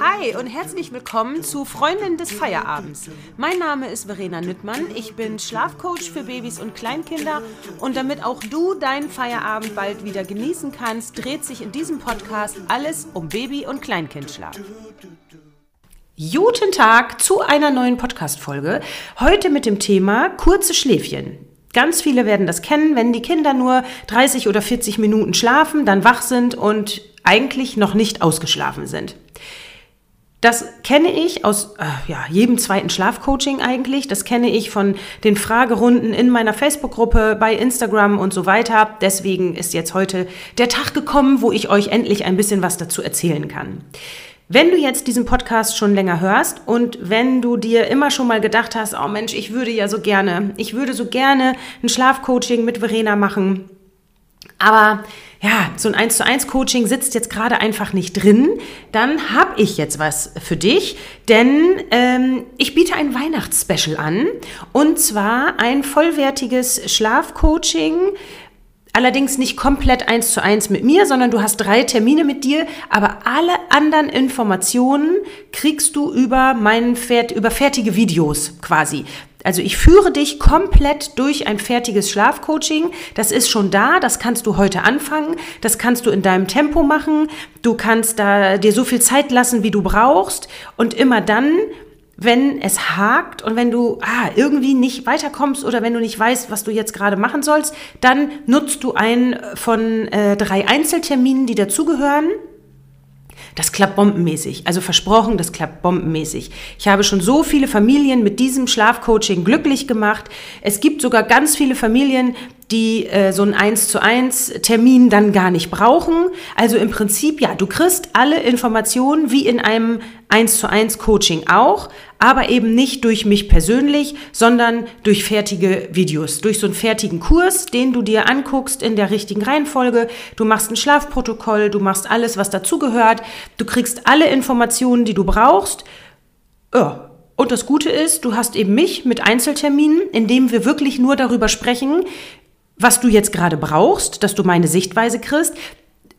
Hi und herzlich willkommen zu Freundin des Feierabends. Mein Name ist Verena Nüttmann. Ich bin Schlafcoach für Babys und Kleinkinder und damit auch du deinen Feierabend bald wieder genießen kannst, dreht sich in diesem Podcast alles um Baby- und Kleinkindschlaf. Guten Tag zu einer neuen Podcast-Folge. Heute mit dem Thema kurze Schläfchen. Ganz viele werden das kennen, wenn die Kinder nur 30 oder 40 Minuten schlafen, dann wach sind und eigentlich noch nicht ausgeschlafen sind. Das kenne ich aus äh, ja, jedem zweiten Schlafcoaching eigentlich. Das kenne ich von den Fragerunden in meiner Facebook-Gruppe, bei Instagram und so weiter. Deswegen ist jetzt heute der Tag gekommen, wo ich euch endlich ein bisschen was dazu erzählen kann. Wenn du jetzt diesen Podcast schon länger hörst und wenn du dir immer schon mal gedacht hast, oh Mensch, ich würde ja so gerne, ich würde so gerne ein Schlafcoaching mit Verena machen, aber ja, so ein 1 zu 1 Coaching sitzt jetzt gerade einfach nicht drin, dann habe ich jetzt was für dich, denn ähm, ich biete ein Weihnachtsspecial an. Und zwar ein vollwertiges Schlafcoaching Allerdings nicht komplett eins zu eins mit mir, sondern du hast drei Termine mit dir, aber alle anderen Informationen kriegst du über meinen über fertige Videos quasi. Also ich führe dich komplett durch ein fertiges Schlafcoaching. Das ist schon da, das kannst du heute anfangen, das kannst du in deinem Tempo machen. Du kannst da dir so viel Zeit lassen, wie du brauchst und immer dann, wenn es hakt und wenn du ah, irgendwie nicht weiterkommst oder wenn du nicht weißt, was du jetzt gerade machen sollst, dann nutzt du einen von äh, drei Einzelterminen, die dazugehören. Das klappt bombenmäßig. Also versprochen, das klappt bombenmäßig. Ich habe schon so viele Familien mit diesem Schlafcoaching glücklich gemacht. Es gibt sogar ganz viele Familien, die äh, so einen 1 zu 1 Termin dann gar nicht brauchen. Also im Prinzip, ja, du kriegst alle Informationen wie in einem 1 zu 1 Coaching auch, aber eben nicht durch mich persönlich, sondern durch fertige Videos, durch so einen fertigen Kurs, den du dir anguckst in der richtigen Reihenfolge. Du machst ein Schlafprotokoll, du machst alles, was dazugehört. Du kriegst alle Informationen, die du brauchst. Ja, und das Gute ist, du hast eben mich mit Einzelterminen, in dem wir wirklich nur darüber sprechen, was du jetzt gerade brauchst, dass du meine Sichtweise kriegst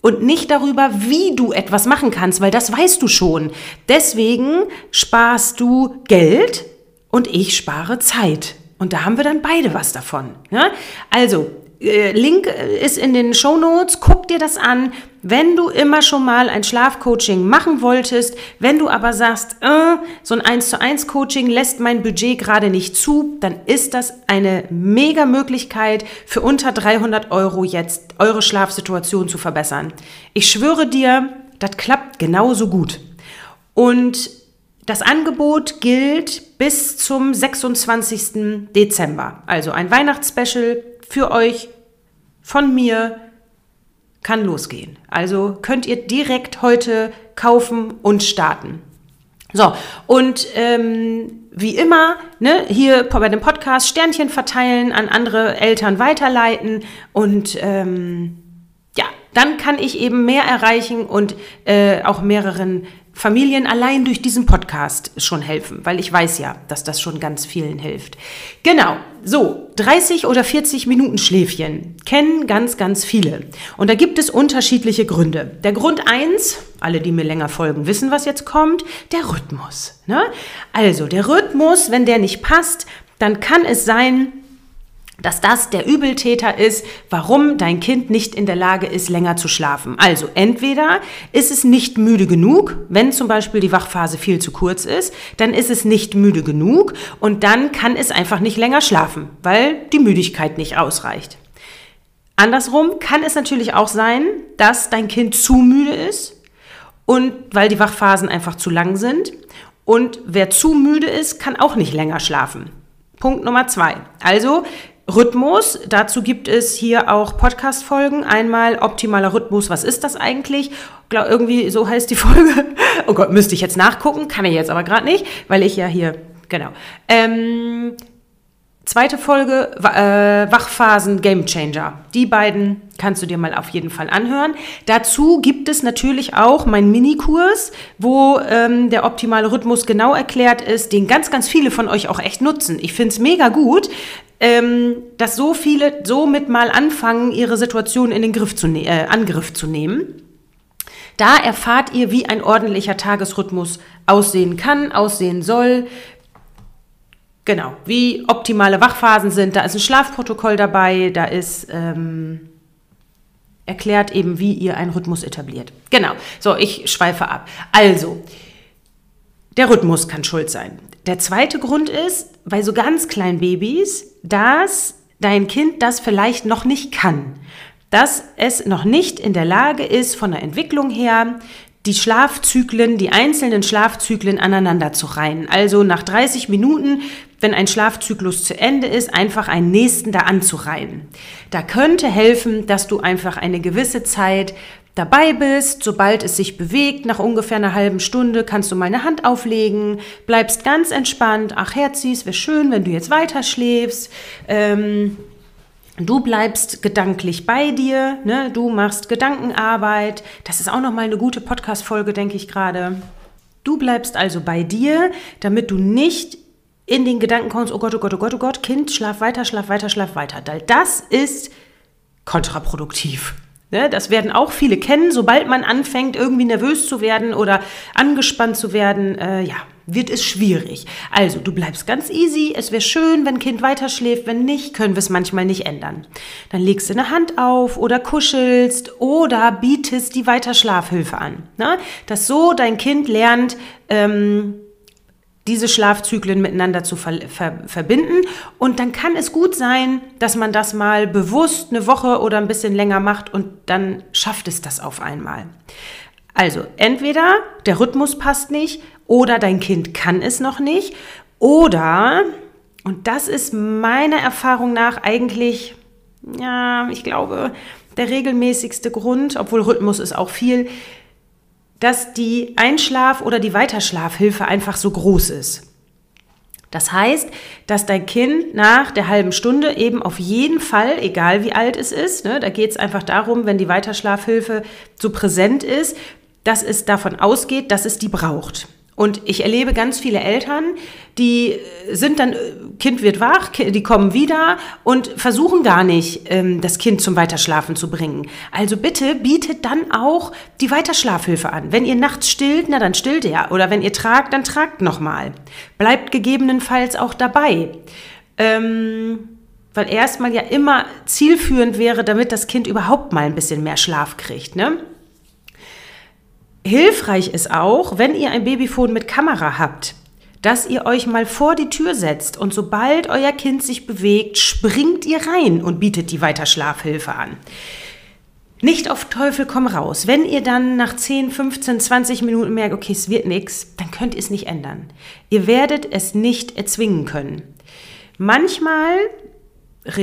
und nicht darüber, wie du etwas machen kannst, weil das weißt du schon. Deswegen sparst du Geld und ich spare Zeit. Und da haben wir dann beide was davon. Ja? Also, äh, Link äh, ist in den Show Notes. Guck dir das an. Wenn du immer schon mal ein Schlafcoaching machen wolltest, wenn du aber sagst, äh, so ein 1 zu 1 Coaching lässt mein Budget gerade nicht zu, dann ist das eine mega Möglichkeit für unter 300 Euro jetzt eure Schlafsituation zu verbessern. Ich schwöre dir, das klappt genauso gut. Und das Angebot gilt bis zum 26. Dezember. Also ein Weihnachtsspecial für euch von mir kann losgehen. Also könnt ihr direkt heute kaufen und starten. So, und ähm, wie immer, ne, hier bei dem Podcast Sternchen verteilen, an andere Eltern weiterleiten und ähm, ja, dann kann ich eben mehr erreichen und äh, auch mehreren Familien allein durch diesen Podcast schon helfen, weil ich weiß ja, dass das schon ganz vielen hilft. Genau, so 30 oder 40 Minuten Schläfchen kennen ganz, ganz viele. Und da gibt es unterschiedliche Gründe. Der Grund eins, alle, die mir länger folgen, wissen, was jetzt kommt, der Rhythmus. Ne? Also der Rhythmus, wenn der nicht passt, dann kann es sein, dass das der Übeltäter ist, warum dein Kind nicht in der Lage ist, länger zu schlafen. Also entweder ist es nicht müde genug, wenn zum Beispiel die Wachphase viel zu kurz ist, dann ist es nicht müde genug und dann kann es einfach nicht länger schlafen, weil die Müdigkeit nicht ausreicht. Andersrum kann es natürlich auch sein, dass dein Kind zu müde ist und weil die Wachphasen einfach zu lang sind. Und wer zu müde ist, kann auch nicht länger schlafen. Punkt Nummer zwei. Also Rhythmus. Dazu gibt es hier auch Podcast-Folgen. Einmal optimaler Rhythmus. Was ist das eigentlich? Glaub, irgendwie so heißt die Folge. Oh Gott, müsste ich jetzt nachgucken. Kann ich jetzt aber gerade nicht, weil ich ja hier, genau. Ähm, zweite Folge, äh, Wachphasen Game Changer. Die beiden kannst du dir mal auf jeden Fall anhören. Dazu gibt es natürlich auch meinen Minikurs, wo ähm, der optimale Rhythmus genau erklärt ist, den ganz, ganz viele von euch auch echt nutzen. Ich finde es mega gut ähm, dass so viele somit mal anfangen, ihre Situation in den Griff zu ne äh, Angriff zu nehmen. Da erfahrt ihr, wie ein ordentlicher Tagesrhythmus aussehen kann, aussehen soll. Genau, wie optimale Wachphasen sind. Da ist ein Schlafprotokoll dabei, da ist ähm, erklärt eben, wie ihr einen Rhythmus etabliert. Genau, so, ich schweife ab. Also, der Rhythmus kann schuld sein. Der zweite Grund ist, bei so ganz kleinen Babys, dass dein Kind das vielleicht noch nicht kann. Dass es noch nicht in der Lage ist, von der Entwicklung her, die Schlafzyklen, die einzelnen Schlafzyklen aneinander zu reihen. Also nach 30 Minuten, wenn ein Schlafzyklus zu Ende ist, einfach einen nächsten da anzureihen. Da könnte helfen, dass du einfach eine gewisse Zeit dabei bist, sobald es sich bewegt, nach ungefähr einer halben Stunde kannst du mal eine Hand auflegen, bleibst ganz entspannt, ach Herzi, es wäre schön, wenn du jetzt weiter schläfst. Ähm, Du bleibst gedanklich bei dir, ne? du machst Gedankenarbeit. Das ist auch nochmal eine gute Podcast-Folge, denke ich gerade. Du bleibst also bei dir, damit du nicht in den Gedanken kommst, oh Gott, oh Gott, oh Gott, oh Gott, Kind, schlaf weiter, schlaf weiter, schlaf weiter. Das ist kontraproduktiv. Ne, das werden auch viele kennen. Sobald man anfängt, irgendwie nervös zu werden oder angespannt zu werden, äh, ja, wird es schwierig. Also, du bleibst ganz easy. Es wäre schön, wenn Kind weiter schläft. Wenn nicht, können wir es manchmal nicht ändern. Dann legst du eine Hand auf oder kuschelst oder bietest die Weiterschlafhilfe an. Ne? Dass so dein Kind lernt, ähm, diese Schlafzyklen miteinander zu ver ver verbinden. Und dann kann es gut sein, dass man das mal bewusst eine Woche oder ein bisschen länger macht und dann schafft es das auf einmal. Also entweder der Rhythmus passt nicht oder dein Kind kann es noch nicht oder, und das ist meiner Erfahrung nach eigentlich, ja, ich glaube, der regelmäßigste Grund, obwohl Rhythmus ist auch viel, dass die Einschlaf- oder die Weiterschlafhilfe einfach so groß ist. Das heißt, dass dein Kind nach der halben Stunde eben auf jeden Fall, egal wie alt es ist, ne, da geht es einfach darum, wenn die Weiterschlafhilfe so präsent ist, dass es davon ausgeht, dass es die braucht. Und ich erlebe ganz viele Eltern, die sind dann, Kind wird wach, die kommen wieder und versuchen gar nicht, ähm, das Kind zum Weiterschlafen zu bringen. Also bitte bietet dann auch die Weiterschlafhilfe an. Wenn ihr nachts stillt, na dann stillt ihr. Oder wenn ihr tragt, dann tragt nochmal. Bleibt gegebenenfalls auch dabei. Ähm, weil erstmal ja immer zielführend wäre, damit das Kind überhaupt mal ein bisschen mehr Schlaf kriegt. Ne? Hilfreich ist auch, wenn ihr ein Babyphone mit Kamera habt, dass ihr euch mal vor die Tür setzt und sobald euer Kind sich bewegt, springt ihr rein und bietet die Weiterschlafhilfe an. Nicht auf Teufel komm raus. Wenn ihr dann nach 10, 15, 20 Minuten merkt, okay, es wird nichts, dann könnt ihr es nicht ändern. Ihr werdet es nicht erzwingen können. Manchmal,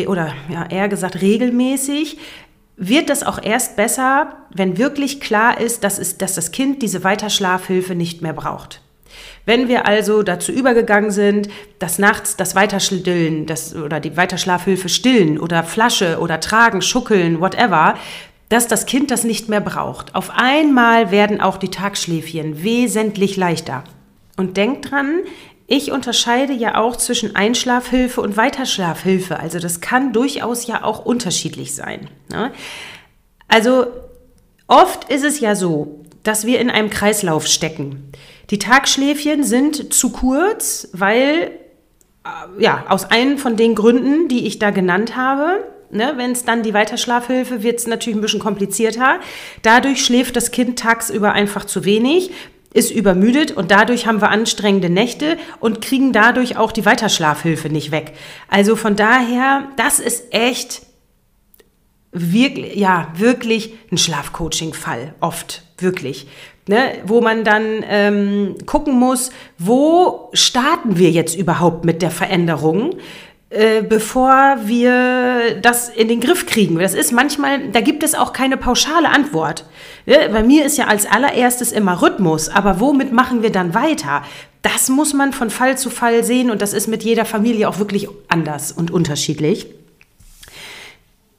oder ja, eher gesagt regelmäßig, wird das auch erst besser, wenn wirklich klar ist, dass, es, dass das Kind diese Weiterschlafhilfe nicht mehr braucht. Wenn wir also dazu übergegangen sind, dass nachts das Weiterstillen das, oder die Weiterschlafhilfe stillen oder Flasche oder tragen, schuckeln, whatever, dass das Kind das nicht mehr braucht. Auf einmal werden auch die Tagschläfchen wesentlich leichter. Und denkt dran, ich unterscheide ja auch zwischen Einschlafhilfe und Weiterschlafhilfe. Also das kann durchaus ja auch unterschiedlich sein. Ne? Also oft ist es ja so, dass wir in einem Kreislauf stecken. Die Tagschläfchen sind zu kurz, weil äh, ja, aus einem von den Gründen, die ich da genannt habe, ne, wenn es dann die Weiterschlafhilfe wird es natürlich ein bisschen komplizierter. Dadurch schläft das Kind tagsüber einfach zu wenig ist übermüdet und dadurch haben wir anstrengende Nächte und kriegen dadurch auch die Weiterschlafhilfe nicht weg. Also von daher, das ist echt wirklich, ja, wirklich ein Schlafcoaching-Fall, oft, wirklich. Ne, wo man dann ähm, gucken muss, wo starten wir jetzt überhaupt mit der Veränderung? Äh, bevor wir das in den Griff kriegen. Das ist manchmal, da gibt es auch keine pauschale Antwort. Bei mir ist ja als allererstes immer Rhythmus, aber womit machen wir dann weiter? Das muss man von Fall zu Fall sehen und das ist mit jeder Familie auch wirklich anders und unterschiedlich.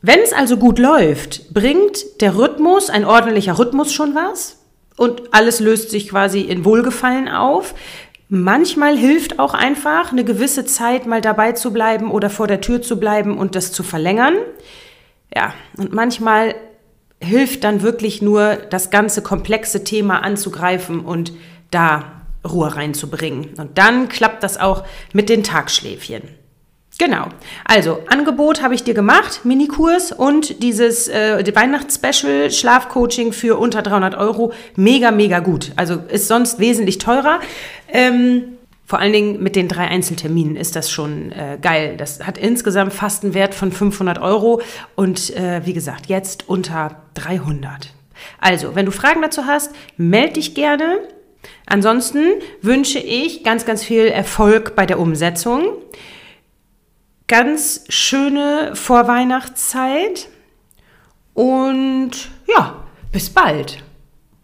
Wenn es also gut läuft, bringt der Rhythmus, ein ordentlicher Rhythmus schon was und alles löst sich quasi in Wohlgefallen auf. Manchmal hilft auch einfach, eine gewisse Zeit mal dabei zu bleiben oder vor der Tür zu bleiben und das zu verlängern. Ja, und manchmal hilft dann wirklich nur, das ganze komplexe Thema anzugreifen und da Ruhe reinzubringen. Und dann klappt das auch mit den Tagschläfchen. Genau. Also, Angebot habe ich dir gemacht, Minikurs und dieses äh, Weihnachtsspecial Schlafcoaching für unter 300 Euro. Mega, mega gut. Also ist sonst wesentlich teurer. Ähm, vor allen Dingen mit den drei Einzelterminen ist das schon äh, geil. Das hat insgesamt fast einen Wert von 500 Euro und äh, wie gesagt, jetzt unter 300. Also, wenn du Fragen dazu hast, melde dich gerne. Ansonsten wünsche ich ganz, ganz viel Erfolg bei der Umsetzung. Ganz schöne Vorweihnachtszeit und ja, bis bald.